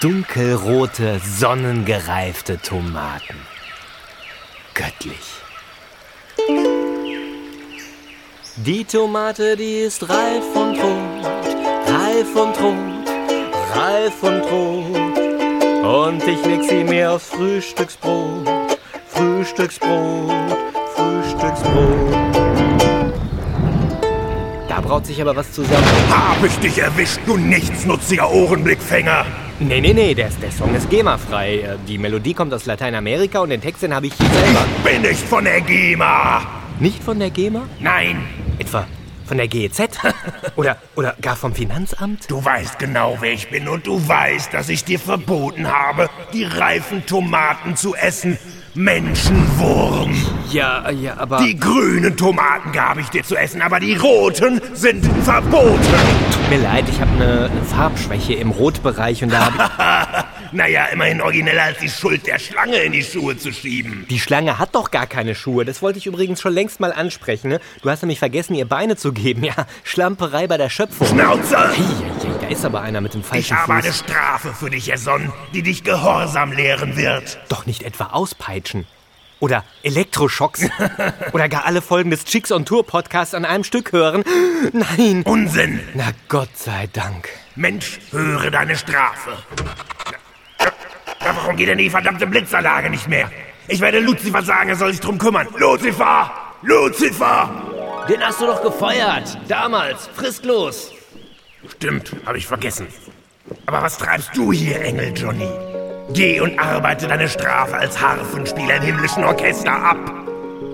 Dunkelrote, sonnengereifte Tomaten. Göttlich. Die Tomate, die ist reif und rot, reif und rot, reif und rot. Und ich leg sie mir aufs Frühstücksbrot, Frühstücksbrot, Frühstücksbrot. Da braut sich aber was zusammen. Hab ich dich erwischt, du nichtsnutziger Ohrenblickfänger! Nee, nee, nee, der, der Song ist GEMA-frei. Äh, Die Melodie kommt aus Lateinamerika und den Text, den habe ich hier selber. Ich bin nicht von der GEMA! Nicht von der GEMA? Nein, Etwa von der GEZ? oder, oder gar vom Finanzamt? du weißt genau, wer ich bin und du weißt, dass ich dir verboten habe, die reifen Tomaten zu essen. Menschenwurm! Ja, ja, aber... Die grünen Tomaten gab ich dir zu essen, aber die roten sind verboten. Tut mir leid, ich habe eine, eine Farbschwäche im Rotbereich und da habe ich... Naja, immerhin origineller als die Schuld der Schlange in die Schuhe zu schieben. Die Schlange hat doch gar keine Schuhe. Das wollte ich übrigens schon längst mal ansprechen. Ne? Du hast nämlich vergessen, ihr Beine zu geben. Ja, Schlamperei bei der Schöpfung. Schnauze! Ei, da ist aber einer mit dem Ich falschen habe eine Fuß. Strafe für dich ersonnen, die dich Gehorsam lehren wird. Doch nicht etwa auspeitschen. Oder Elektroschocks. Oder gar alle Folgen des Chicks on Tour Podcasts an einem Stück hören. Nein. Unsinn! Na Gott sei Dank. Mensch, höre deine Strafe. Warum geht denn die verdammte Blitzanlage nicht mehr? Ich werde Lucifer sagen, er soll sich drum kümmern. Lucifer! Lucifer! Den hast du doch gefeuert. Damals. Fristlos. Stimmt, habe ich vergessen. Aber was treibst du hier, Engel Johnny? Geh und arbeite deine Strafe als Harfenspieler im himmlischen Orchester ab.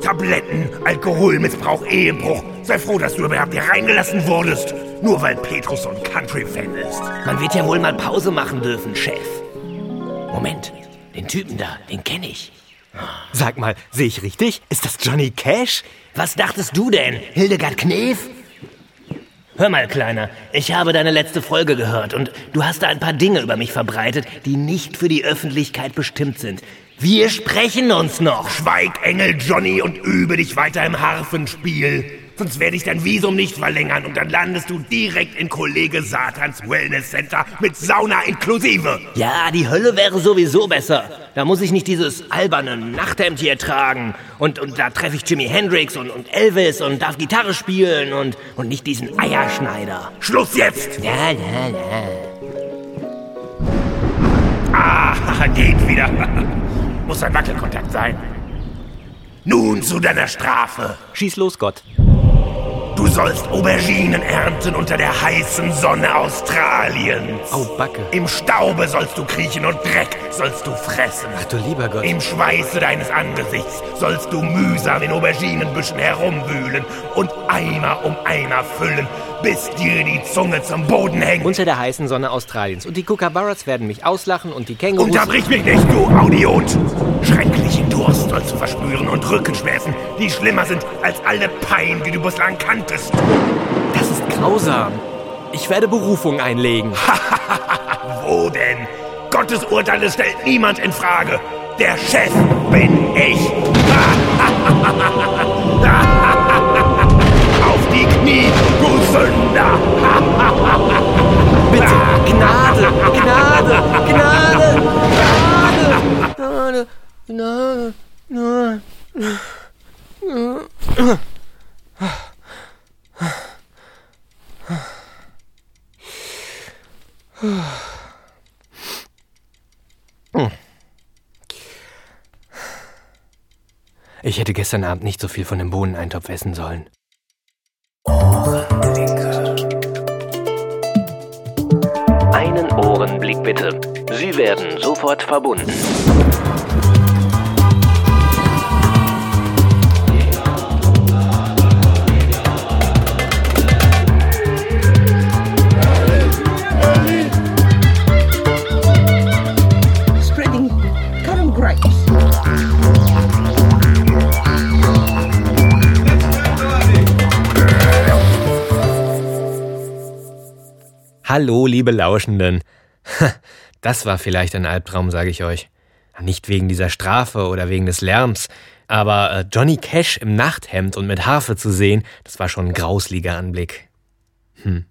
Tabletten, Alkoholmissbrauch, Ehebruch. Sei froh, dass du überhaupt hier reingelassen wurdest. Nur weil Petrus so ein Country-Fan ist. Man wird ja wohl mal Pause machen dürfen, Chef. Moment, den Typen da, den kenne ich. Sag mal, sehe ich richtig? Ist das Johnny Cash? Was dachtest du denn, Hildegard Knef? Hör mal, Kleiner, ich habe deine letzte Folge gehört und du hast da ein paar Dinge über mich verbreitet, die nicht für die Öffentlichkeit bestimmt sind. Wir sprechen uns noch. Schweig, Engel Johnny, und übe dich weiter im Harfenspiel. Sonst werde ich dein Visum nicht verlängern und dann landest du direkt in Kollege Satans Wellness Center mit Sauna inklusive. Ja, die Hölle wäre sowieso besser. Da muss ich nicht dieses alberne Nachthemd hier tragen. Und, und da treffe ich Jimi Hendrix und, und Elvis und darf Gitarre spielen und, und nicht diesen Eierschneider. Schluss jetzt! Ja, ja, ja. Ah, geht wieder. Muss ein Wackelkontakt sein. Nun zu deiner Strafe. Schieß los, Gott. Du sollst Auberginen ernten unter der heißen Sonne Australiens. Au, Backe. Im Staube sollst du kriechen und Dreck sollst du fressen. Ach du lieber Gott. Im Schweiße deines Angesichts sollst du mühsam in Auberginenbüschen herumwühlen und Eimer um Eimer füllen, bis dir die Zunge zum Boden hängt. Unter der heißen Sonne Australiens. Und die Kookaburras werden mich auslachen und die Kängurus... Unterbrich mich nicht, du Audiot! Schrecklichen Durst sollst du verspüren und Rückenschmerzen, die schlimmer sind als alle Pein, die du bislang kanntest. Das ist grausam. Ich werde Berufung einlegen. Wo denn? Gottes Urteile stellt niemand in Frage. Der Chef bin ich. Auf die Knie, du Sünder! Bitte, Gnade, Gnade, Gnade, Gnade, Gnade, Gnade, Gnade. Ich hätte gestern Abend nicht so viel von dem Bohneneintopf essen sollen. Einen Ohrenblick bitte. Sie werden sofort verbunden. Hallo, liebe Lauschenden. Das war vielleicht ein Albtraum, sage ich euch. Nicht wegen dieser Strafe oder wegen des Lärms, aber äh, Johnny Cash im Nachthemd und mit Harfe zu sehen, das war schon ein grausliger Anblick. Hm.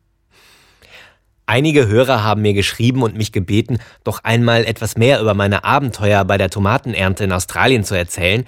Einige Hörer haben mir geschrieben und mich gebeten, doch einmal etwas mehr über meine Abenteuer bei der Tomatenernte in Australien zu erzählen.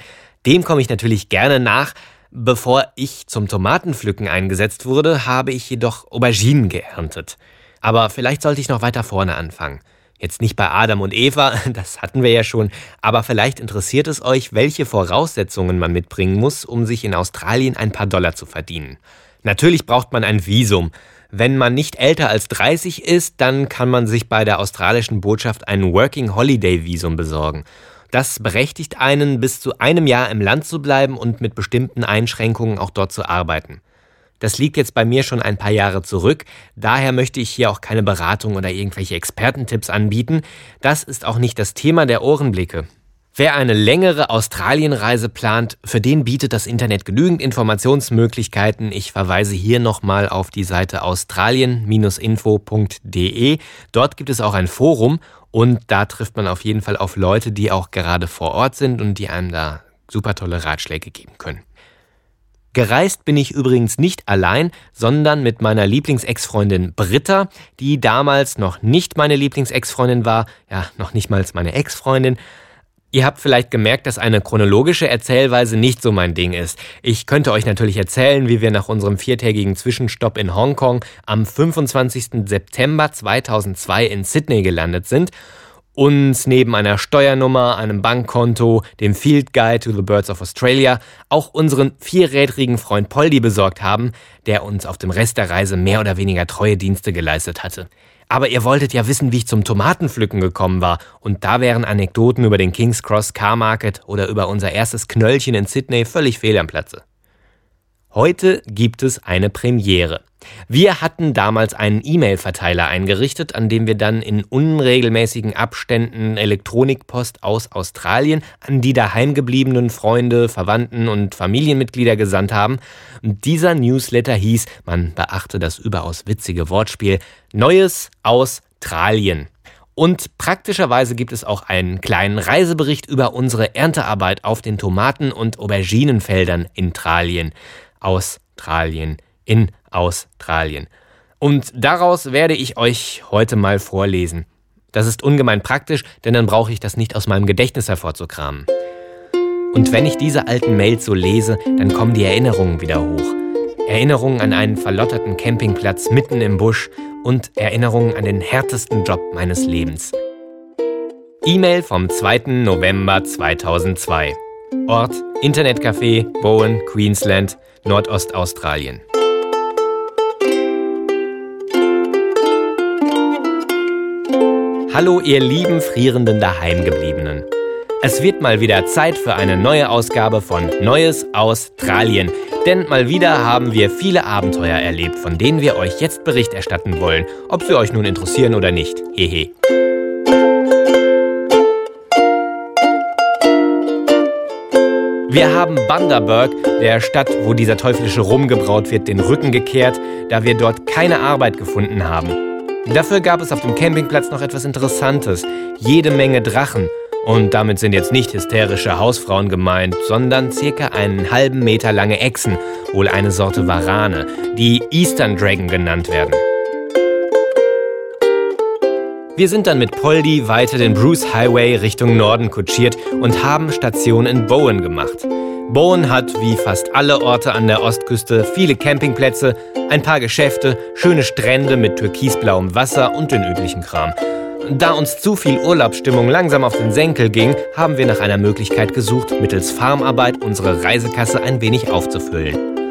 Dem komme ich natürlich gerne nach. Bevor ich zum Tomatenpflücken eingesetzt wurde, habe ich jedoch Auberginen geerntet. Aber vielleicht sollte ich noch weiter vorne anfangen. Jetzt nicht bei Adam und Eva, das hatten wir ja schon, aber vielleicht interessiert es euch, welche Voraussetzungen man mitbringen muss, um sich in Australien ein paar Dollar zu verdienen. Natürlich braucht man ein Visum. Wenn man nicht älter als 30 ist, dann kann man sich bei der australischen Botschaft ein Working Holiday Visum besorgen. Das berechtigt einen, bis zu einem Jahr im Land zu bleiben und mit bestimmten Einschränkungen auch dort zu arbeiten. Das liegt jetzt bei mir schon ein paar Jahre zurück, daher möchte ich hier auch keine Beratung oder irgendwelche Expertentipps anbieten. Das ist auch nicht das Thema der Ohrenblicke. Wer eine längere Australienreise plant, für den bietet das Internet genügend Informationsmöglichkeiten. Ich verweise hier nochmal auf die Seite australien-info.de. Dort gibt es auch ein Forum und da trifft man auf jeden Fall auf Leute, die auch gerade vor Ort sind und die einem da super tolle Ratschläge geben können. Gereist bin ich übrigens nicht allein, sondern mit meiner Lieblingsex-Freundin Britta, die damals noch nicht meine Lieblingsex-Freundin war, ja, noch nicht mal meine Ex-Freundin. Ihr habt vielleicht gemerkt, dass eine chronologische Erzählweise nicht so mein Ding ist. Ich könnte euch natürlich erzählen, wie wir nach unserem viertägigen Zwischenstopp in Hongkong am 25. September 2002 in Sydney gelandet sind uns neben einer Steuernummer, einem Bankkonto, dem Field Guide to the Birds of Australia auch unseren vierrädrigen Freund Poldi besorgt haben, der uns auf dem Rest der Reise mehr oder weniger treue Dienste geleistet hatte. Aber ihr wolltet ja wissen, wie ich zum Tomatenpflücken gekommen war, und da wären Anekdoten über den King's Cross Car Market oder über unser erstes Knöllchen in Sydney völlig fehl am Platze. Heute gibt es eine Premiere. Wir hatten damals einen E-Mail-Verteiler eingerichtet, an dem wir dann in unregelmäßigen Abständen Elektronikpost aus Australien an die daheimgebliebenen Freunde, Verwandten und Familienmitglieder gesandt haben. Und dieser Newsletter hieß, man beachte das überaus witzige Wortspiel, Neues aus Australien. Und praktischerweise gibt es auch einen kleinen Reisebericht über unsere Erntearbeit auf den Tomaten- und Auberginenfeldern in Tralien. Australien, in Australien. Und daraus werde ich euch heute mal vorlesen. Das ist ungemein praktisch, denn dann brauche ich das nicht aus meinem Gedächtnis hervorzukramen. Und wenn ich diese alten Mails so lese, dann kommen die Erinnerungen wieder hoch. Erinnerungen an einen verlotterten Campingplatz mitten im Busch und Erinnerungen an den härtesten Job meines Lebens. E-Mail vom 2. November 2002. Ort Internetcafé Bowen, Queensland, Nordostaustralien. Hallo ihr lieben frierenden Daheimgebliebenen. Es wird mal wieder Zeit für eine neue Ausgabe von Neues Australien. Denn mal wieder haben wir viele Abenteuer erlebt, von denen wir euch jetzt Bericht erstatten wollen, ob sie euch nun interessieren oder nicht. Hehe. Wir haben Bundaberg, der Stadt, wo dieser teuflische Rum gebraut wird, den Rücken gekehrt, da wir dort keine Arbeit gefunden haben. Dafür gab es auf dem Campingplatz noch etwas Interessantes, jede Menge Drachen. Und damit sind jetzt nicht hysterische Hausfrauen gemeint, sondern circa einen halben Meter lange Echsen, wohl eine Sorte Warane, die Eastern Dragon genannt werden. Wir sind dann mit Poldi weiter den Bruce Highway Richtung Norden kutschiert und haben Station in Bowen gemacht. Bowen hat, wie fast alle Orte an der Ostküste, viele Campingplätze, ein paar Geschäfte, schöne Strände mit türkisblauem Wasser und den üblichen Kram. Da uns zu viel Urlaubsstimmung langsam auf den Senkel ging, haben wir nach einer Möglichkeit gesucht, mittels Farmarbeit unsere Reisekasse ein wenig aufzufüllen.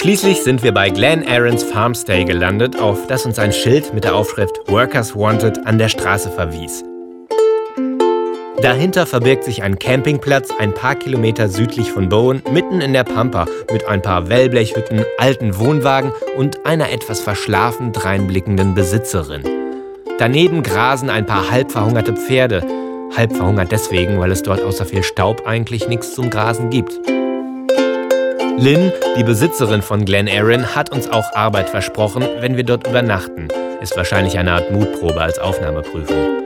Schließlich sind wir bei Glen Aarons Farmstay gelandet, auf das uns ein Schild mit der Aufschrift Workers Wanted an der Straße verwies. Dahinter verbirgt sich ein Campingplatz ein paar Kilometer südlich von Bowen, mitten in der Pampa, mit ein paar Wellblechhütten, alten Wohnwagen und einer etwas verschlafen dreinblickenden Besitzerin. Daneben grasen ein paar halb verhungerte Pferde. Halb verhungert deswegen, weil es dort außer viel Staub eigentlich nichts zum Grasen gibt. Lynn, die Besitzerin von Glen Aaron, hat uns auch Arbeit versprochen, wenn wir dort übernachten. Ist wahrscheinlich eine Art Mutprobe als Aufnahmeprüfung.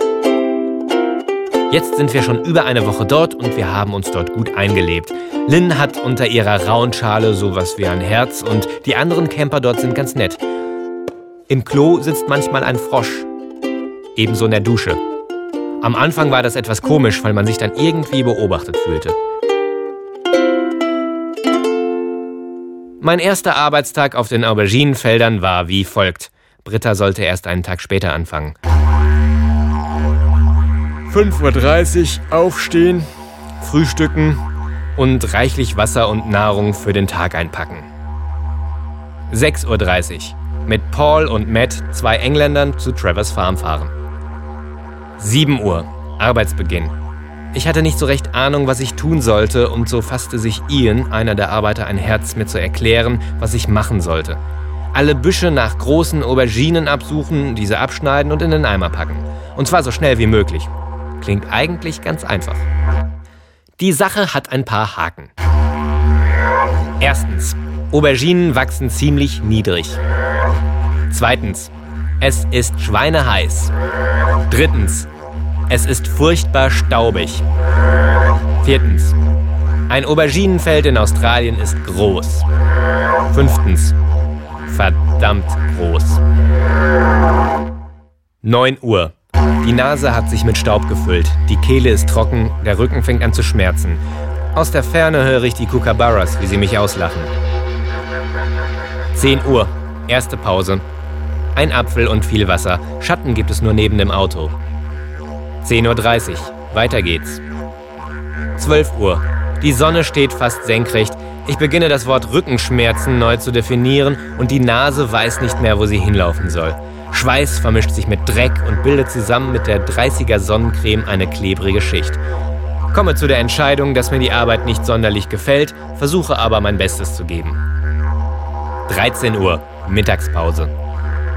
Jetzt sind wir schon über eine Woche dort und wir haben uns dort gut eingelebt. Lynn hat unter ihrer rauen Schale sowas wie ein Herz und die anderen Camper dort sind ganz nett. Im Klo sitzt manchmal ein Frosch. Ebenso in der Dusche. Am Anfang war das etwas komisch, weil man sich dann irgendwie beobachtet fühlte. Mein erster Arbeitstag auf den Auberginenfeldern war wie folgt. Britta sollte erst einen Tag später anfangen. 5.30 Uhr aufstehen, frühstücken und reichlich Wasser und Nahrung für den Tag einpacken. 6.30 Uhr mit Paul und Matt, zwei Engländern, zu Travers Farm fahren. 7 Uhr, Arbeitsbeginn. Ich hatte nicht so recht Ahnung, was ich tun sollte, und so fasste sich Ian, einer der Arbeiter, ein Herz, mir zu erklären, was ich machen sollte. Alle Büsche nach großen Auberginen absuchen, diese abschneiden und in den Eimer packen. Und zwar so schnell wie möglich. Klingt eigentlich ganz einfach. Die Sache hat ein paar Haken. Erstens, Auberginen wachsen ziemlich niedrig. Zweitens, es ist schweineheiß. Drittens, es ist furchtbar staubig. Viertens. Ein Auberginenfeld in Australien ist groß. Fünftens. Verdammt groß. 9 Uhr. Die Nase hat sich mit Staub gefüllt, die Kehle ist trocken, der Rücken fängt an zu schmerzen. Aus der Ferne höre ich die Kookaburras, wie sie mich auslachen. 10 Uhr. Erste Pause. Ein Apfel und viel Wasser. Schatten gibt es nur neben dem Auto. 10.30 Uhr. Weiter geht's. 12 Uhr. Die Sonne steht fast senkrecht. Ich beginne das Wort Rückenschmerzen neu zu definieren und die Nase weiß nicht mehr, wo sie hinlaufen soll. Schweiß vermischt sich mit Dreck und bildet zusammen mit der 30er Sonnencreme eine klebrige Schicht. Komme zu der Entscheidung, dass mir die Arbeit nicht sonderlich gefällt, versuche aber mein Bestes zu geben. 13 Uhr, Mittagspause.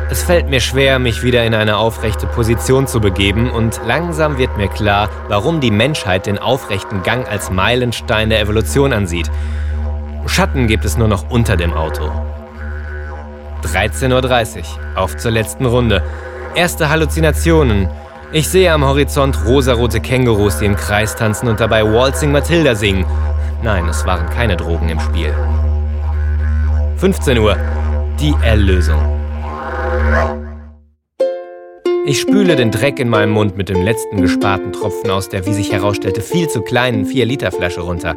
Es fällt mir schwer, mich wieder in eine aufrechte Position zu begeben und langsam wird mir klar, warum die Menschheit den aufrechten Gang als Meilenstein der Evolution ansieht. Schatten gibt es nur noch unter dem Auto. 13.30 Uhr, auf zur letzten Runde. Erste Halluzinationen. Ich sehe am Horizont rosarote Kängurus, die im Kreis tanzen und dabei Waltzing Matilda singen. Nein, es waren keine Drogen im Spiel. 15 Uhr, die Erlösung. Ich spüle den Dreck in meinem Mund mit dem letzten gesparten Tropfen aus der, wie sich herausstellte, viel zu kleinen 4-Liter-Flasche runter.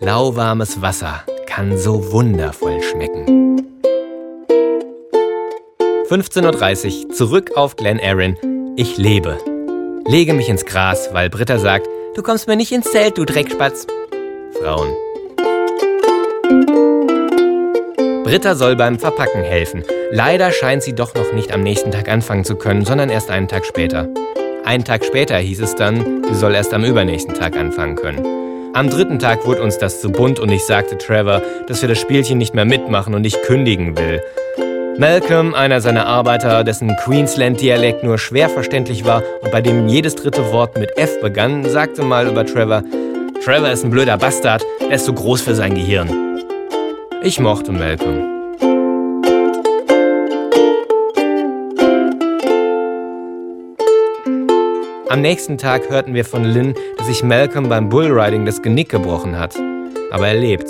Lauwarmes Wasser kann so wundervoll schmecken. 15.30 Uhr, zurück auf Glen Erin. Ich lebe. Lege mich ins Gras, weil Britta sagt, du kommst mir nicht ins Zelt, du Dreckspatz. Frauen. Britta soll beim Verpacken helfen. Leider scheint sie doch noch nicht am nächsten Tag anfangen zu können, sondern erst einen Tag später. Einen Tag später hieß es dann, sie soll erst am übernächsten Tag anfangen können. Am dritten Tag wurde uns das zu bunt und ich sagte Trevor, dass wir das Spielchen nicht mehr mitmachen und ich kündigen will. Malcolm, einer seiner Arbeiter, dessen Queensland-Dialekt nur schwer verständlich war und bei dem jedes dritte Wort mit F begann, sagte mal über Trevor, Trevor ist ein blöder Bastard, er ist zu groß für sein Gehirn. Ich mochte Malcolm. Am nächsten Tag hörten wir von Lynn, dass sich Malcolm beim Bullriding das Genick gebrochen hat. Aber er lebt.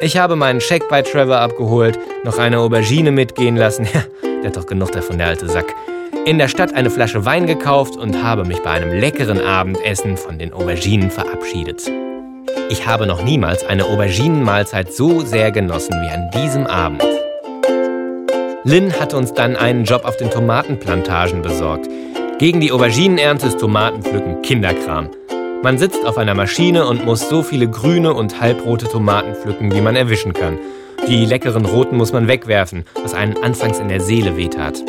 Ich habe meinen Scheck bei Trevor abgeholt, noch eine Aubergine mitgehen lassen. Ja, der hat doch genug davon, der alte Sack. In der Stadt eine Flasche Wein gekauft und habe mich bei einem leckeren Abendessen von den Auberginen verabschiedet. Ich habe noch niemals eine Auberginenmahlzeit so sehr genossen wie an diesem Abend. Lynn hatte uns dann einen Job auf den Tomatenplantagen besorgt. Gegen die Auberginenernte ist Tomatenpflücken Kinderkram. Man sitzt auf einer Maschine und muss so viele grüne und halbrote Tomaten pflücken, wie man erwischen kann. Die leckeren roten muss man wegwerfen, was einen anfangs in der Seele wehtat.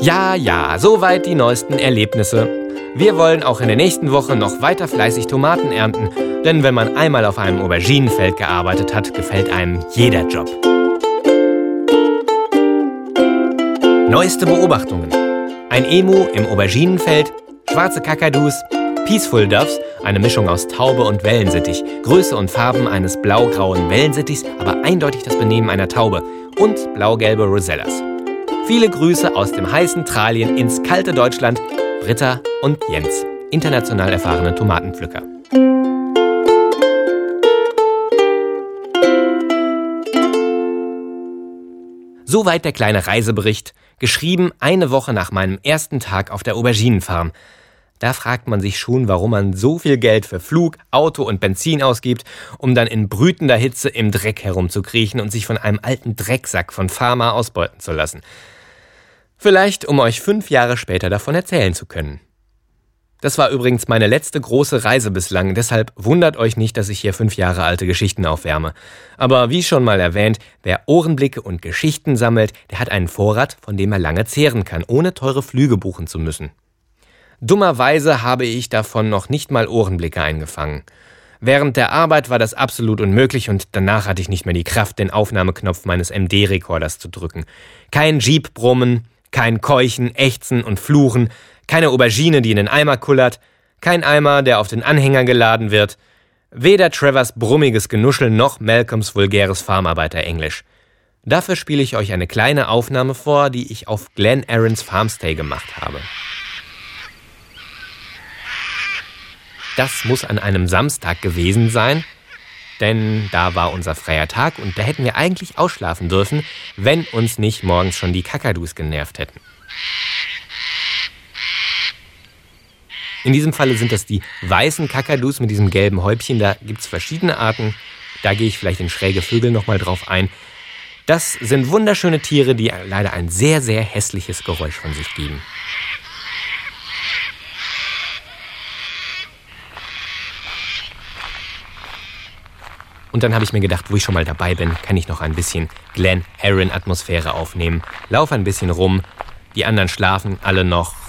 Ja, ja, soweit die neuesten Erlebnisse. Wir wollen auch in der nächsten Woche noch weiter fleißig Tomaten ernten, denn wenn man einmal auf einem Auberginenfeld gearbeitet hat, gefällt einem jeder Job. Neueste Beobachtungen. Ein Emu im Auberginenfeld, schwarze Kakadus, Peaceful Doves, eine Mischung aus Taube und Wellensittich, Größe und Farben eines blau-grauen Wellensittichs, aber eindeutig das Benehmen einer Taube und blau-gelbe Rosellas. Viele Grüße aus dem heißen Tralien ins kalte Deutschland, Britta und Jens, international erfahrene Tomatenpflücker. Soweit der kleine Reisebericht, geschrieben eine Woche nach meinem ersten Tag auf der Auberginenfarm. Da fragt man sich schon, warum man so viel Geld für Flug, Auto und Benzin ausgibt, um dann in brütender Hitze im Dreck herumzukriechen und sich von einem alten Drecksack von Pharma ausbeuten zu lassen. Vielleicht, um euch fünf Jahre später davon erzählen zu können. Das war übrigens meine letzte große Reise bislang, deshalb wundert euch nicht, dass ich hier fünf Jahre alte Geschichten aufwärme. Aber wie schon mal erwähnt, wer Ohrenblicke und Geschichten sammelt, der hat einen Vorrat, von dem er lange zehren kann, ohne teure Flüge buchen zu müssen. Dummerweise habe ich davon noch nicht mal Ohrenblicke eingefangen. Während der Arbeit war das absolut unmöglich und danach hatte ich nicht mehr die Kraft, den Aufnahmeknopf meines MD-Rekorders zu drücken. Kein Jeep brummen, kein Keuchen, Ächzen und Fluchen, keine Aubergine, die in den Eimer kullert, kein Eimer, der auf den Anhänger geladen wird, weder Trevors brummiges Genuschel noch Malcolms vulgäres Farmarbeiter-Englisch. Dafür spiele ich euch eine kleine Aufnahme vor, die ich auf Glen Aarons Farmstay gemacht habe. Das muss an einem Samstag gewesen sein, denn da war unser freier Tag und da hätten wir eigentlich ausschlafen dürfen, wenn uns nicht morgens schon die Kakadus genervt hätten. In diesem Falle sind das die weißen Kakadus mit diesem gelben Häubchen. Da gibt es verschiedene Arten. Da gehe ich vielleicht in schräge Vögel nochmal drauf ein. Das sind wunderschöne Tiere, die leider ein sehr, sehr hässliches Geräusch von sich geben. Und dann habe ich mir gedacht, wo ich schon mal dabei bin, kann ich noch ein bisschen Glen Aaron Atmosphäre aufnehmen. Lauf ein bisschen rum. Die anderen schlafen alle noch.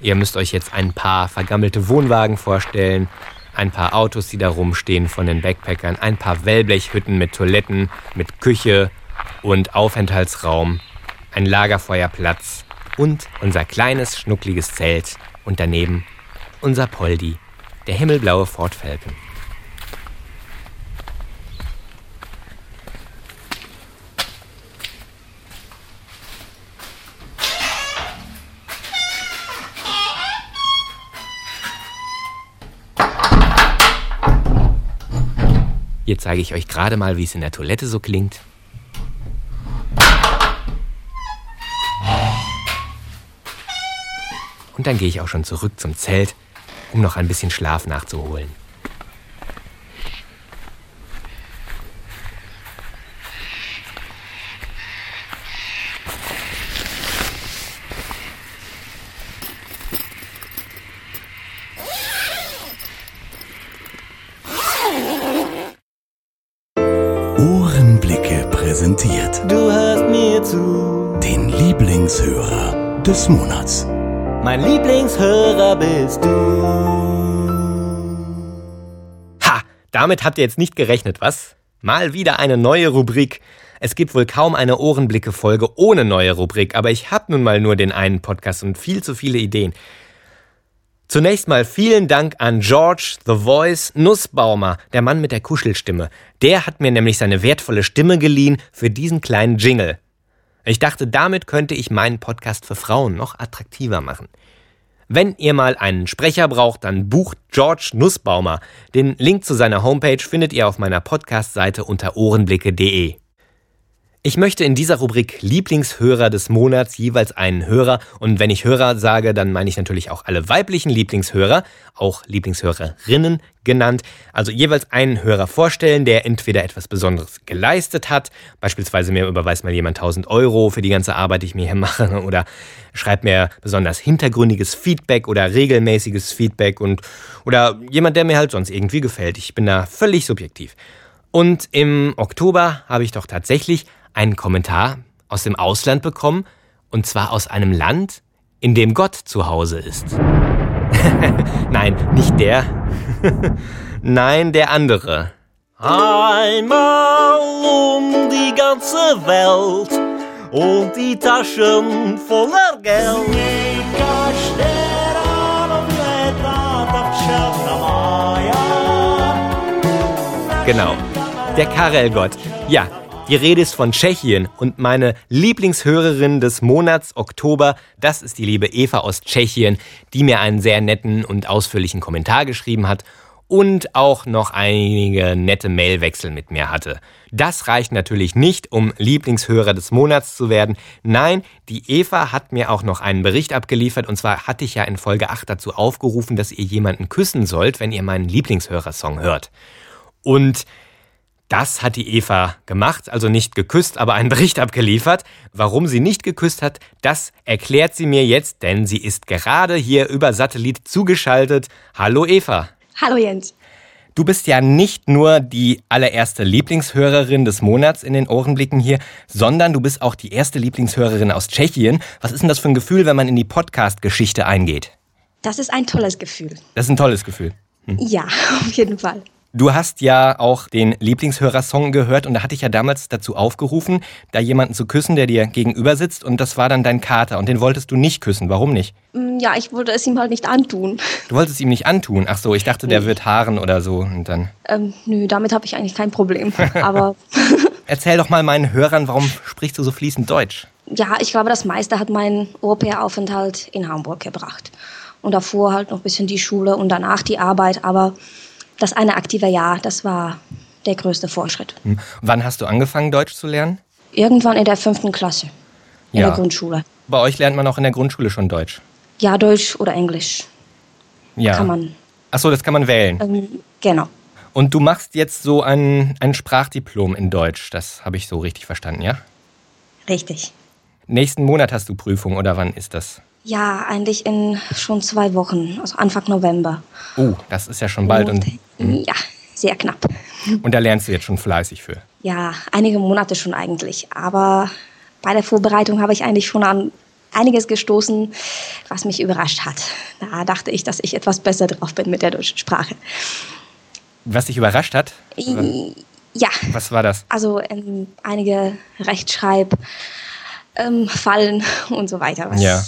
Ihr müsst euch jetzt ein paar vergammelte Wohnwagen vorstellen, ein paar Autos, die da rumstehen von den Backpackern, ein paar Wellblechhütten mit Toiletten, mit Küche und Aufenthaltsraum, ein Lagerfeuerplatz und unser kleines, schnuckliges Zelt und daneben unser Poldi, der himmelblaue Ford Falcon. Hier zeige ich euch gerade mal, wie es in der Toilette so klingt. Und dann gehe ich auch schon zurück zum Zelt, um noch ein bisschen Schlaf nachzuholen. Damit habt ihr jetzt nicht gerechnet, was? Mal wieder eine neue Rubrik. Es gibt wohl kaum eine Ohrenblicke-Folge ohne neue Rubrik, aber ich hab nun mal nur den einen Podcast und viel zu viele Ideen. Zunächst mal vielen Dank an George The Voice Nussbaumer, der Mann mit der Kuschelstimme. Der hat mir nämlich seine wertvolle Stimme geliehen für diesen kleinen Jingle. Ich dachte, damit könnte ich meinen Podcast für Frauen noch attraktiver machen. Wenn ihr mal einen Sprecher braucht, dann bucht George Nussbaumer. Den Link zu seiner Homepage findet ihr auf meiner Podcast-Seite unter ohrenblicke.de. Ich möchte in dieser Rubrik Lieblingshörer des Monats jeweils einen Hörer und wenn ich Hörer sage, dann meine ich natürlich auch alle weiblichen Lieblingshörer, auch Lieblingshörerinnen genannt, also jeweils einen Hörer vorstellen, der entweder etwas Besonderes geleistet hat, beispielsweise mir überweist mal jemand 1000 Euro für die ganze Arbeit, die ich mir hier mache, oder schreibt mir besonders hintergründiges Feedback oder regelmäßiges Feedback und oder jemand, der mir halt sonst irgendwie gefällt. Ich bin da völlig subjektiv. Und im Oktober habe ich doch tatsächlich einen Kommentar aus dem Ausland bekommen, und zwar aus einem Land, in dem Gott zu Hause ist. Nein, nicht der. Nein, der andere. Einmal um die ganze Welt und die Taschen voller Geld. Genau, der Karel-Gott. Ja, die Rede ist von Tschechien und meine Lieblingshörerin des Monats Oktober, das ist die liebe Eva aus Tschechien, die mir einen sehr netten und ausführlichen Kommentar geschrieben hat. und auch noch einige nette Mailwechsel mit mir hatte. Das reicht natürlich nicht, um Lieblingshörer des Monats zu werden. Nein, die Eva hat mir auch noch einen Bericht abgeliefert und zwar hatte ich ja in Folge 8 dazu aufgerufen, dass ihr jemanden küssen sollt, wenn ihr meinen Lieblingshörersong hört. Und das hat die Eva gemacht, also nicht geküsst, aber einen Bericht abgeliefert. Warum sie nicht geküsst hat, das erklärt sie mir jetzt, denn sie ist gerade hier über Satellit zugeschaltet. Hallo Eva. Hallo Jens. Du bist ja nicht nur die allererste Lieblingshörerin des Monats in den Ohrenblicken hier, sondern du bist auch die erste Lieblingshörerin aus Tschechien. Was ist denn das für ein Gefühl, wenn man in die Podcast-Geschichte eingeht? Das ist ein tolles Gefühl. Das ist ein tolles Gefühl. Hm. Ja, auf jeden Fall. Du hast ja auch den Lieblingshörer-Song gehört und da hatte ich ja damals dazu aufgerufen, da jemanden zu küssen, der dir gegenüber sitzt und das war dann dein Kater und den wolltest du nicht küssen. Warum nicht? Mm, ja, ich wollte es ihm halt nicht antun. Du wolltest es ihm nicht antun? Ach so, ich dachte, der wird haaren oder so und dann. Ähm, nö, damit habe ich eigentlich kein Problem. Aber. Erzähl doch mal meinen Hörern, warum sprichst du so fließend Deutsch? Ja, ich glaube, das meiste hat mein Au-pair-Aufenthalt in Hamburg gebracht. Und davor halt noch ein bisschen die Schule und danach die Arbeit, aber das eine aktive Jahr, das war der größte Fortschritt. Hm. Wann hast du angefangen, Deutsch zu lernen? Irgendwann in der fünften Klasse. In ja. der Grundschule. Bei euch lernt man auch in der Grundschule schon Deutsch? Ja, Deutsch oder Englisch. Ja. Kann man. Achso, das kann man wählen. Ähm, genau. Und du machst jetzt so ein, ein Sprachdiplom in Deutsch. Das habe ich so richtig verstanden, ja? Richtig. Nächsten Monat hast du Prüfung oder wann ist das? Ja, eigentlich in schon zwei Wochen, also Anfang November. Oh, das ist ja schon bald. Und, und ja, sehr knapp. Und da lernst du jetzt schon fleißig für? Ja, einige Monate schon eigentlich. Aber bei der Vorbereitung habe ich eigentlich schon an einiges gestoßen, was mich überrascht hat. Da dachte ich, dass ich etwas besser drauf bin mit der deutschen Sprache. Was dich überrascht hat? Ja. Was war das? Also ähm, einige Rechtschreib, ähm, Fallen und so weiter. Was ja.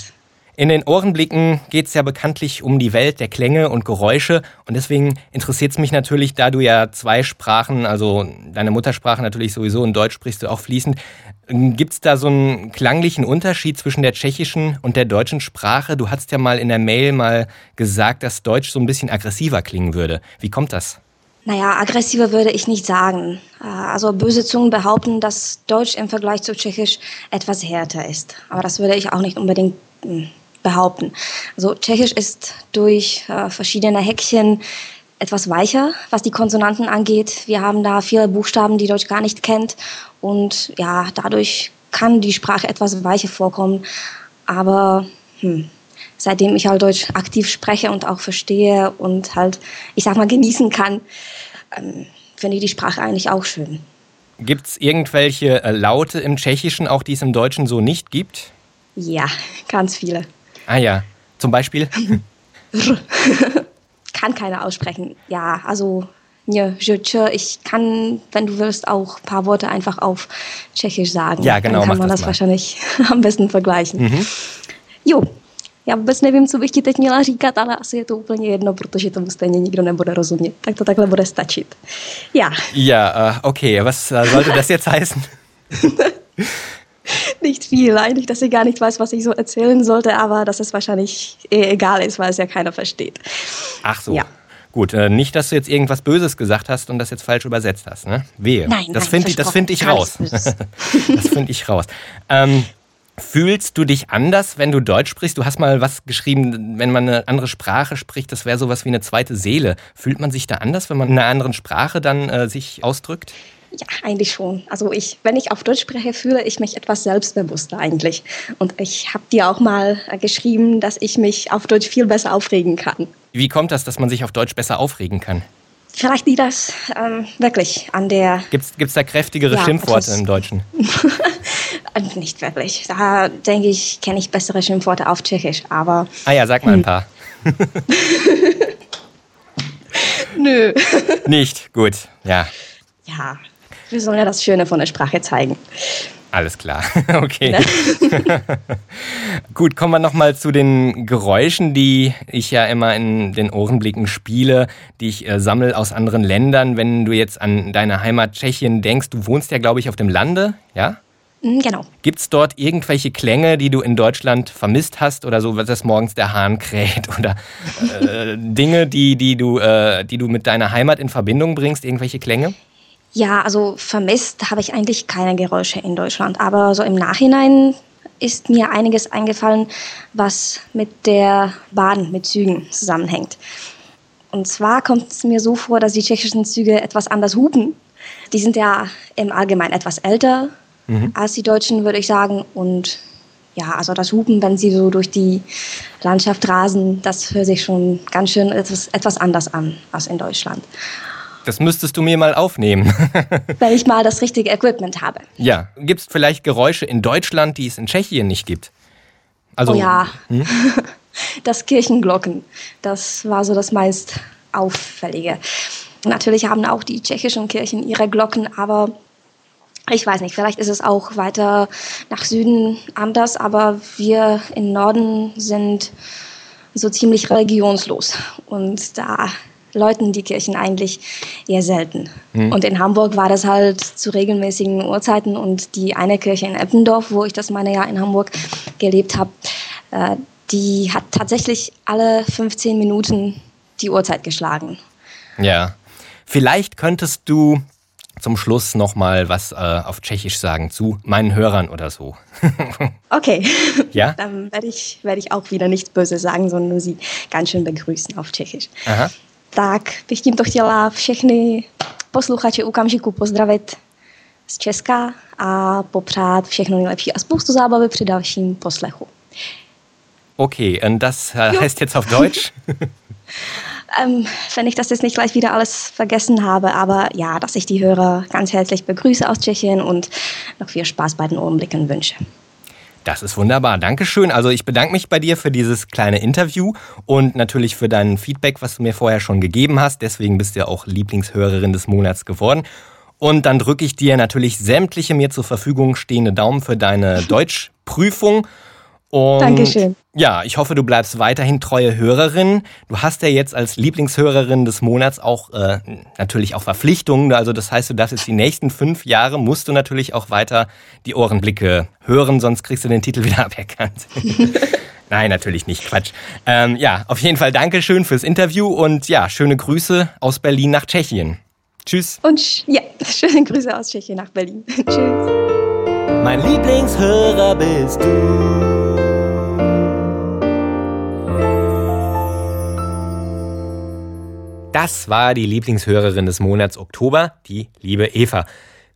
In den Ohrenblicken geht es ja bekanntlich um die Welt der Klänge und Geräusche und deswegen interessiert es mich natürlich, da du ja zwei Sprachen, also deine Muttersprache natürlich sowieso und Deutsch sprichst du auch fließend, gibt es da so einen klanglichen Unterschied zwischen der tschechischen und der deutschen Sprache? Du hast ja mal in der Mail mal gesagt, dass Deutsch so ein bisschen aggressiver klingen würde. Wie kommt das? Naja, aggressiver würde ich nicht sagen. Also böse Zungen behaupten, dass Deutsch im Vergleich zu Tschechisch etwas härter ist. Aber das würde ich auch nicht unbedingt hm, behaupten. Also Tschechisch ist durch äh, verschiedene Häkchen etwas weicher, was die Konsonanten angeht. Wir haben da viele Buchstaben, die Deutsch gar nicht kennt. Und ja, dadurch kann die Sprache etwas weicher vorkommen. Aber hm, seitdem ich halt Deutsch aktiv spreche und auch verstehe und halt, ich sag mal, genießen kann, ähm, finde ich die Sprache eigentlich auch schön. Gibt es irgendwelche äh, Laute im Tschechischen, auch die es im Deutschen so nicht gibt? Ja, ganz viele. Ah ja, zum Beispiel? kann keiner aussprechen. Ja, also ich kann, wenn du willst, auch ein paar Worte einfach auf Tschechisch sagen. Ja, genau. Dann kann man das, das wahrscheinlich am besten vergleichen. Mhm. Jo, já vůbec nevím, co bych ti teď měla říkat, ale asi je to úplně jedno, protože tomu stejně nikdo nebude rozumět. Tak to takhle bude stačit. Ja. Ja, uh, okay. Was uh, sollte das jetzt heißen? nicht viel. Eigentlich, dass ich gar nicht weiß, was ich so erzählen sollte, aber dass es wahrscheinlich eh egal ist, weil es ja keiner versteht. Ach so. Ja. Gut, äh, nicht, dass du jetzt irgendwas Böses gesagt hast und das jetzt falsch übersetzt hast, ne? Wehe. Nein, das finde ich, das find ich raus. das finde ich raus. Ähm, fühlst du dich anders, wenn du Deutsch sprichst? Du hast mal was geschrieben, wenn man eine andere Sprache spricht, das wäre sowas wie eine zweite Seele. Fühlt man sich da anders, wenn man in einer anderen Sprache dann äh, sich ausdrückt? Ja, eigentlich schon. Also ich, wenn ich auf Deutsch spreche, fühle ich mich etwas selbstbewusster eigentlich. Und ich habe dir auch mal äh, geschrieben, dass ich mich auf Deutsch viel besser aufregen kann. Wie kommt das, dass man sich auf Deutsch besser aufregen kann? Vielleicht liegt das ähm, wirklich an der. Gibt es da kräftigere Ja, Schimpfworte im Deutschen? Äh, Nicht wirklich. Da denke ich, kenne ich bessere Schimpfworte auf Tschechisch. Aber Ah ja, sag mal Hm. ein paar. nö. Nicht, gut. Ja, Ja, wir sollen ja das Schöne von der Sprache zeigen. alles klar. Okay. Gut, kommen wir nochmal zu den Geräuschen, die ich ja immer in den Ohrenblicken spiele, die ich äh, sammle aus anderen Ländern. Wenn du jetzt an deine Heimat Tschechien denkst, du wohnst ja, glaube ich, auf dem Lande, ja? Mhm, genau. Gibt es dort irgendwelche Klänge, die du in Deutschland vermisst hast oder so, dass morgens der Hahn kräht oder äh, Dinge, die, die, du, äh, die du mit deiner Heimat in Verbindung bringst, irgendwelche Klänge? Ja, also vermisst habe ich eigentlich keine Geräusche in Deutschland, aber so im Nachhinein ist mir einiges eingefallen, was mit der Bahn, mit Zügen zusammenhängt. Und zwar kommt es mir so vor, dass die tschechischen Züge etwas anders hupen. Die sind ja im Allgemeinen etwas älter mhm. als die Deutschen, würde ich sagen. Und ja, also das Hupen, wenn sie so durch die Landschaft rasen, das hört sich schon ganz schön etwas, etwas anders an als in Deutschland. Das müsstest du mir mal aufnehmen. wenn ich mal das richtige Equipment habe. Ja. Gibt es vielleicht Geräusche in Deutschland, die es in Tschechien nicht gibt? Also, oh ja. Hm? Das Kirchenglocken. Das war so das meist auffällige. Natürlich haben auch die tschechischen Kirchen ihre Glocken, aber ich weiß nicht, vielleicht ist es auch weiter nach Süden anders, aber wir im Norden sind so ziemlich religionslos und da läuten die Kirchen eigentlich eher selten. Mhm. Und in Hamburg war das halt zu regelmäßigen Uhrzeiten und die eine Kirche in Eppendorf, wo ich das meine Jahr in Hamburg gelebt habe, äh, die hat tatsächlich alle 15 Minuten die Uhrzeit geschlagen. Ja. Vielleicht könntest du zum Schluss noch mal was äh, auf Tschechisch sagen zu meinen Hörern oder so. okay. Ja? Dann werde ich, werd ich auch wieder nichts böse sagen, sondern nur sie ganz schön begrüßen auf Tschechisch. Aha. Tak bych tímto chtěla všechny posluchače Ukamžiku pozdravit z Česka a popřát všechno nejlepší a spoustu zábavy při dalším poslechu. Okay, und das äh, heißt jetzt auf Deutsch? ähm, wenn ich das jetzt nicht gleich wieder alles vergessen habe, aber ja, dass ich die Hörer ganz herzlich begrüße aus Tschechien und noch viel Spaß bei den Ohrenblicken wünsche. Das ist wunderbar. Dankeschön. Also ich bedanke mich bei dir für dieses kleine Interview und natürlich für dein Feedback, was du mir vorher schon gegeben hast. Deswegen bist du ja auch Lieblingshörerin des Monats geworden. Und dann drücke ich dir natürlich sämtliche mir zur Verfügung stehende Daumen für deine Deutschprüfung. Und Dankeschön. Ja, ich hoffe, du bleibst weiterhin treue Hörerin. Du hast ja jetzt als Lieblingshörerin des Monats auch äh, natürlich auch Verpflichtungen. Also das heißt, du darfst jetzt die nächsten fünf Jahre musst du natürlich auch weiter die Ohrenblicke hören, sonst kriegst du den Titel wieder aberkannt. Nein, natürlich nicht. Quatsch. Ähm, ja, auf jeden Fall Dankeschön fürs Interview und ja, schöne Grüße aus Berlin nach Tschechien. Tschüss. Und ja, schöne Grüße aus Tschechien nach Berlin. Tschüss. Mein Lieblingshörer bist du. Das war die Lieblingshörerin des Monats Oktober, die liebe Eva.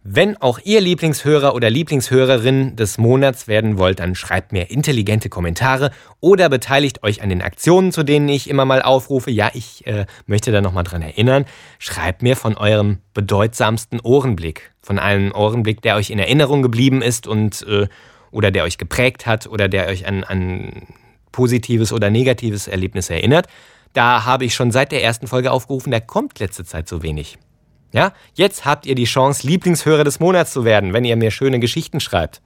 Wenn auch ihr Lieblingshörer oder Lieblingshörerin des Monats werden wollt, dann schreibt mir intelligente Kommentare oder beteiligt euch an den Aktionen, zu denen ich immer mal aufrufe. Ja, ich äh, möchte da nochmal dran erinnern. Schreibt mir von eurem bedeutsamsten Ohrenblick, von einem Ohrenblick, der euch in Erinnerung geblieben ist und äh, oder der euch geprägt hat oder der euch an ein positives oder negatives Erlebnis erinnert. Da habe ich schon seit der ersten Folge aufgerufen, da kommt letzte Zeit so wenig. Ja, jetzt habt ihr die Chance, Lieblingshörer des Monats zu werden, wenn ihr mir schöne Geschichten schreibt.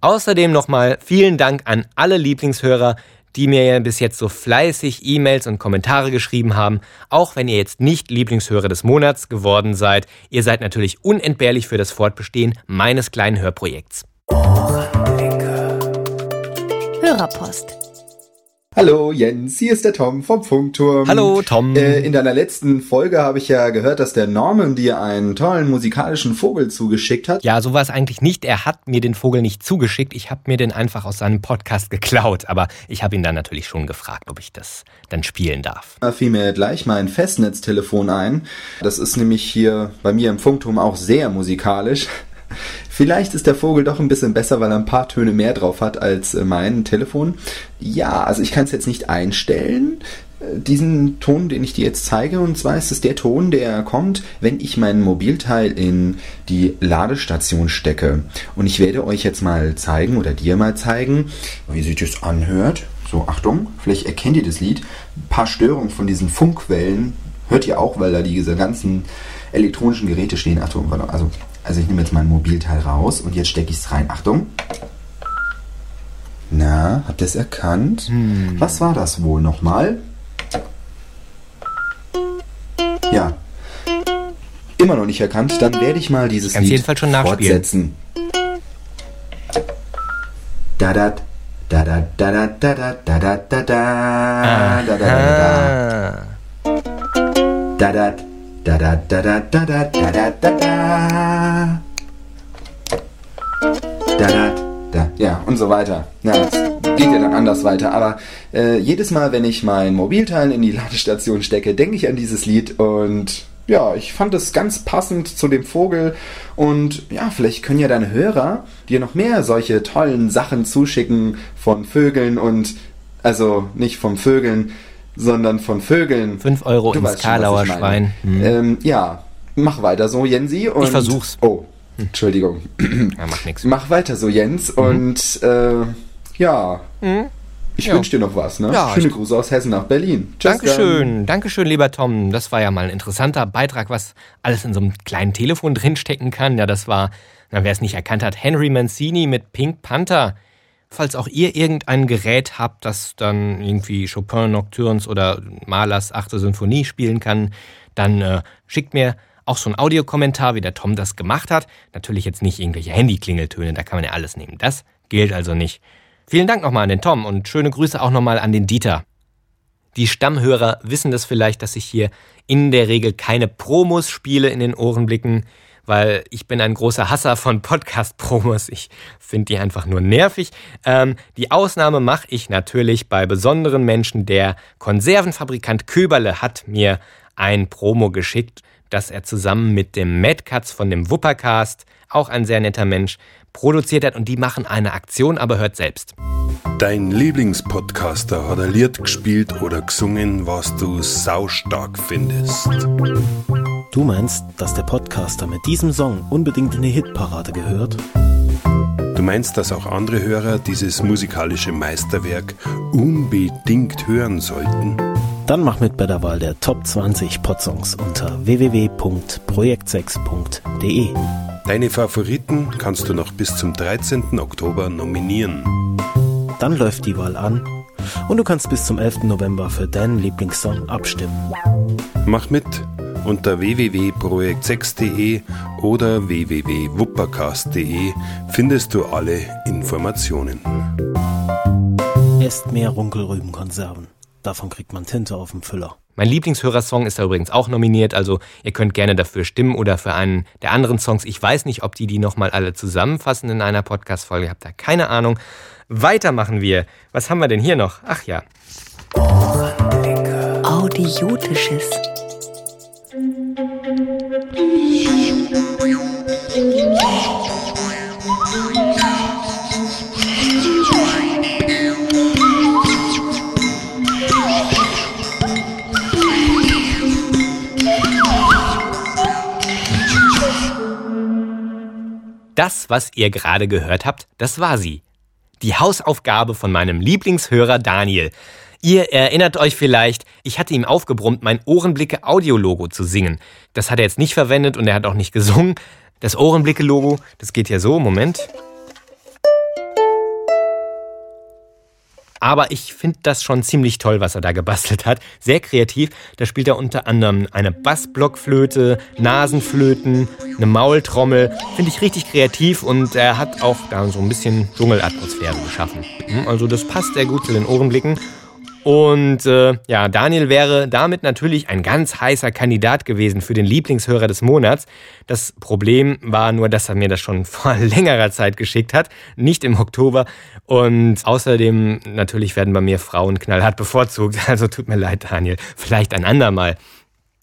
Außerdem nochmal vielen Dank an alle Lieblingshörer, die mir bis jetzt so fleißig E-Mails und Kommentare geschrieben haben. Auch wenn ihr jetzt nicht Lieblingshörer des Monats geworden seid, ihr seid natürlich unentbehrlich für das Fortbestehen meines kleinen Hörprojekts. Hörerpost. Hallo Jens, hier ist der Tom vom Funkturm. Hallo Tom. Äh, in deiner letzten Folge habe ich ja gehört, dass der Norman dir einen tollen musikalischen Vogel zugeschickt hat. Ja, so war es eigentlich nicht. Er hat mir den Vogel nicht zugeschickt. Ich habe mir den einfach aus seinem Podcast geklaut. Aber ich habe ihn dann natürlich schon gefragt, ob ich das dann spielen darf. Da fiel mir gleich mein Festnetztelefon ein. Das ist nämlich hier bei mir im Funkturm auch sehr musikalisch. Vielleicht ist der Vogel doch ein bisschen besser, weil er ein paar Töne mehr drauf hat als äh, mein Telefon. Ja, also ich kann es jetzt nicht einstellen, äh, diesen Ton, den ich dir jetzt zeige. Und zwar ist es der Ton, der kommt, wenn ich mein Mobilteil in die Ladestation stecke. Und ich werde euch jetzt mal zeigen oder dir mal zeigen, wie sich das anhört. So, Achtung, vielleicht erkennt ihr das Lied. Ein paar Störungen von diesen Funkwellen hört ihr auch, weil da diese ganzen elektronischen Geräte stehen. Achtung, also also ich nehme jetzt mein Mobilteil raus und jetzt stecke ich es rein. Achtung. Na, habt ihr es erkannt? Hm. Was war das wohl nochmal? Ja. Immer noch nicht erkannt. Dann werde ich mal dieses Kannst Lied fortsetzen. da da da da da da da da da da da da da da da da da da da da da da da da da da da da da ja und so weiter. Ja, es geht ja dann anders weiter. Aber äh, jedes Mal, wenn ich mein Mobilteil in die Ladestation stecke, denke ich an dieses Lied und ja, ich fand es ganz passend zu dem Vogel und ja, vielleicht können ja deine Hörer dir noch mehr solche tollen Sachen zuschicken von Vögeln und also nicht von Vögeln, sondern von Vögeln. 5 Euro Du ins schon, Karlauer ich meine. Schwein. Hm. Ähm, ja, mach weiter so, Jensi. Und, Ich versuch's. Oh, Entschuldigung. Ja, macht nichts. Mach weiter so, Jens. Und äh, ja, ich Mhm. Ja. wünsche dir noch was. Ne? Ja, Schöne ich- Grüße aus Hessen nach Berlin. Tschüss, Dankeschön, Dankeschön, lieber Tom. Das war ja mal ein interessanter Beitrag, was alles in so einem kleinen Telefon drinstecken kann. Ja, das war, na, wer es nicht erkannt hat, Henry Mancini mit Pink Panther. Falls auch ihr irgendein Gerät habt, das dann irgendwie Chopin Nocturnes oder Mahlers achte Sinfonie spielen kann, dann äh, schickt mir auch so einen Audiokommentar, wie der Tom das gemacht hat. Natürlich jetzt nicht irgendwelche Handyklingeltöne, da kann man ja alles nehmen. Das gilt also nicht. Vielen Dank nochmal an den Tom und schöne Grüße auch nochmal an den Dieter. Die Stammhörer wissen das vielleicht, dass ich hier in der Regel keine Promos spiele in den Ohrenblicken, weil ich bin ein großer Hasser von Podcast-Promos. Ich finde die einfach nur nervig. Ähm, die Ausnahme mache ich natürlich bei besonderen Menschen. Der Konservenfabrikant Köberle hat mir ein Promo geschickt, das er zusammen mit dem Mad Cuts von dem Wuppercast, auch ein sehr netter Mensch, produziert hat und die machen eine Aktion, aber hört selbst. Dein Lieblingspodcaster hat ein Lied gespielt oder gesungen, was du saustark findest. Du meinst, dass der Podcaster mit diesem Song unbedingt in die Hitparade gehört? Du meinst, dass auch andere Hörer dieses musikalische Meisterwerk unbedingt hören sollten? Dann mach mit bei der Wahl der Top 20 Podsongs unter www.projekt6.de. Deine Favoriten kannst du noch bis zum 13. Oktober nominieren. Dann läuft die Wahl an und du kannst bis zum 11. November für deinen Lieblingssong abstimmen. Mach mit unter www.projekt6.de oder www.wuppercast.de findest du alle Informationen. Esst mehr Runkelrübenkonserven. Davon kriegt man Tinte auf dem Füller. Mein Lieblingshörersong ist da übrigens auch nominiert, also ihr könnt gerne dafür stimmen oder für einen der anderen Songs. Ich weiß nicht, ob die die nochmal alle zusammenfassen in einer Podcast-Folge, habt da keine Ahnung. Weiter machen wir. Was haben wir denn hier noch? Ach ja. Audiotisches. Das, was ihr gerade gehört habt, das war sie. Die Hausaufgabe von meinem Lieblingshörer Daniel. Ihr erinnert euch vielleicht, ich hatte ihm aufgebrummt, mein Ohrenblicke Audiologo zu singen. Das hat er jetzt nicht verwendet und er hat auch nicht gesungen. Das Ohrenblicke-Logo, das geht ja so, Moment. Aber ich finde das schon ziemlich toll, was er da gebastelt hat. Sehr kreativ. Da spielt er unter anderem eine Bassblockflöte, Nasenflöten, eine Maultrommel. Finde ich richtig kreativ und er hat auch da so ein bisschen Dschungelatmosphäre geschaffen. Hm, Also das passt sehr gut zu den Ohrenblicken. Und äh, ja, Daniel wäre damit natürlich ein ganz heißer Kandidat gewesen für den Lieblingshörer des Monats. Das Problem war nur, dass er mir das schon vor längerer Zeit geschickt hat, nicht im Oktober. Und außerdem natürlich werden bei mir Frauen knallhart bevorzugt. Also tut mir leid, Daniel. Vielleicht ein andermal.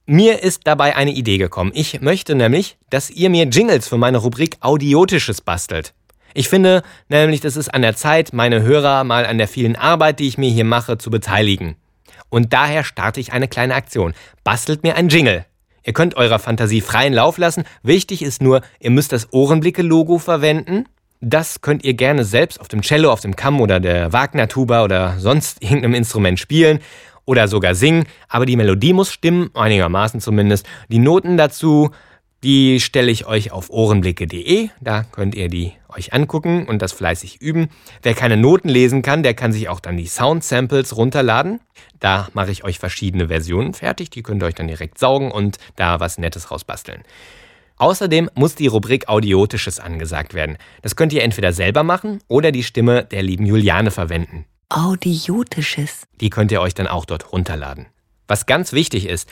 Mir ist dabei eine Idee gekommen. Ich möchte nämlich, dass ihr mir Jingles für meine Rubrik Audiotisches bastelt. Ich finde nämlich, das ist an der Zeit, meine Hörer mal an der vielen Arbeit, die ich mir hier mache, zu beteiligen. Und daher starte ich eine kleine Aktion. Bastelt mir ein Jingle. Ihr könnt eurer Fantasie freien Lauf lassen. Wichtig ist nur, ihr müsst das Ohrenblicke-Logo verwenden. Das könnt ihr gerne selbst auf dem Cello, auf dem Kamm oder der Wagner-Tuba oder sonst irgendeinem Instrument spielen oder sogar singen. Aber die Melodie muss stimmen, einigermaßen zumindest. Die Noten dazu, die stelle ich euch auf ohrenblicke.de. Da könnt ihr die euch angucken und das fleißig üben. Wer keine Noten lesen kann, der kann sich auch dann die Sound-Samples runterladen. Da mache ich euch verschiedene Versionen fertig. Die könnt ihr euch dann direkt saugen und da was Nettes rausbasteln. Außerdem muss die Rubrik Audiotisches angesagt werden. Das könnt ihr entweder selber machen oder die Stimme der lieben Juliane verwenden. Audiotisches. Die könnt ihr euch dann auch dort runterladen. Was ganz wichtig ist,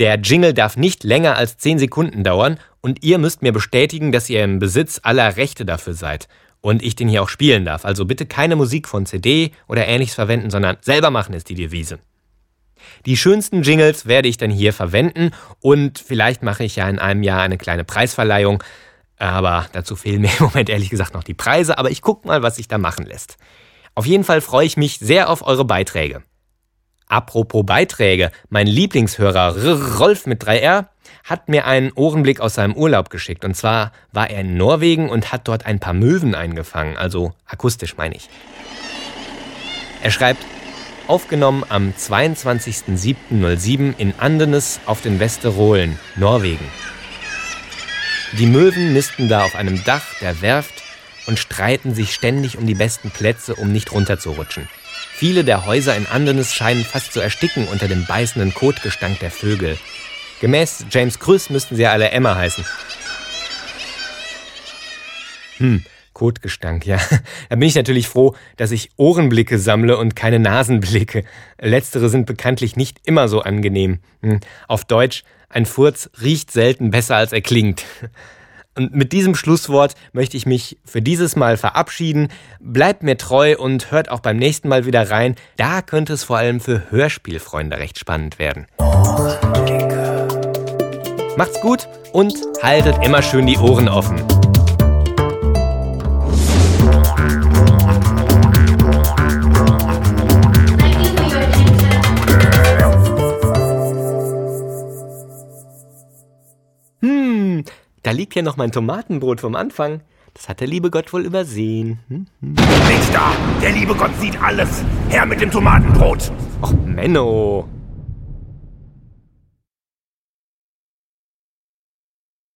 der Jingle darf nicht länger als 10 Sekunden dauern und ihr müsst mir bestätigen, dass ihr im Besitz aller Rechte dafür seid und ich den hier auch spielen darf. Also bitte keine Musik von CD oder ähnliches verwenden, sondern selber machen ist die Devise. Die schönsten Jingles werde ich dann hier verwenden und vielleicht mache ich ja in einem Jahr eine kleine Preisverleihung. Aber dazu fehlen mir im Moment ehrlich gesagt noch die Preise, aber ich gucke mal, was sich da machen lässt. Auf jeden Fall freue ich mich sehr auf eure Beiträge. Apropos Beiträge, mein Lieblingshörer Rolf mit 3R hat mir einen Ohrenblick aus seinem Urlaub geschickt. Und zwar war er in Norwegen und hat dort ein paar Möwen eingefangen, also akustisch meine ich. Er schreibt, aufgenommen am 22.07.07 in Andenes auf den Westerolen, Norwegen. Die Möwen nisten da auf einem Dach der Werft und streiten sich ständig um die besten Plätze, um nicht runterzurutschen. Viele der Häuser in Andenes scheinen fast zu ersticken unter dem beißenden Kotgestank der Vögel. Gemäß James Krüss müssten sie alle Emma heißen. Hm, Kotgestank, ja. Da bin ich natürlich froh, dass ich Ohrenblicke sammle und keine Nasenblicke. Letztere sind bekanntlich nicht immer so angenehm. Hm. Auf Deutsch, ein Furz riecht selten besser als er klingt. Und mit diesem Schlusswort möchte ich mich für dieses Mal verabschieden. Bleibt mir treu und hört auch beim nächsten Mal wieder rein. Da könnte es vor allem für Hörspielfreunde recht spannend werden. Macht's gut und haltet immer schön die Ohren offen. Da liegt ja noch mein Tomatenbrot vom Anfang. Das hat der liebe Gott wohl übersehen. Hm, hm. Nichts da! Der liebe Gott sieht alles! Her mit dem Tomatenbrot! Och, Menno!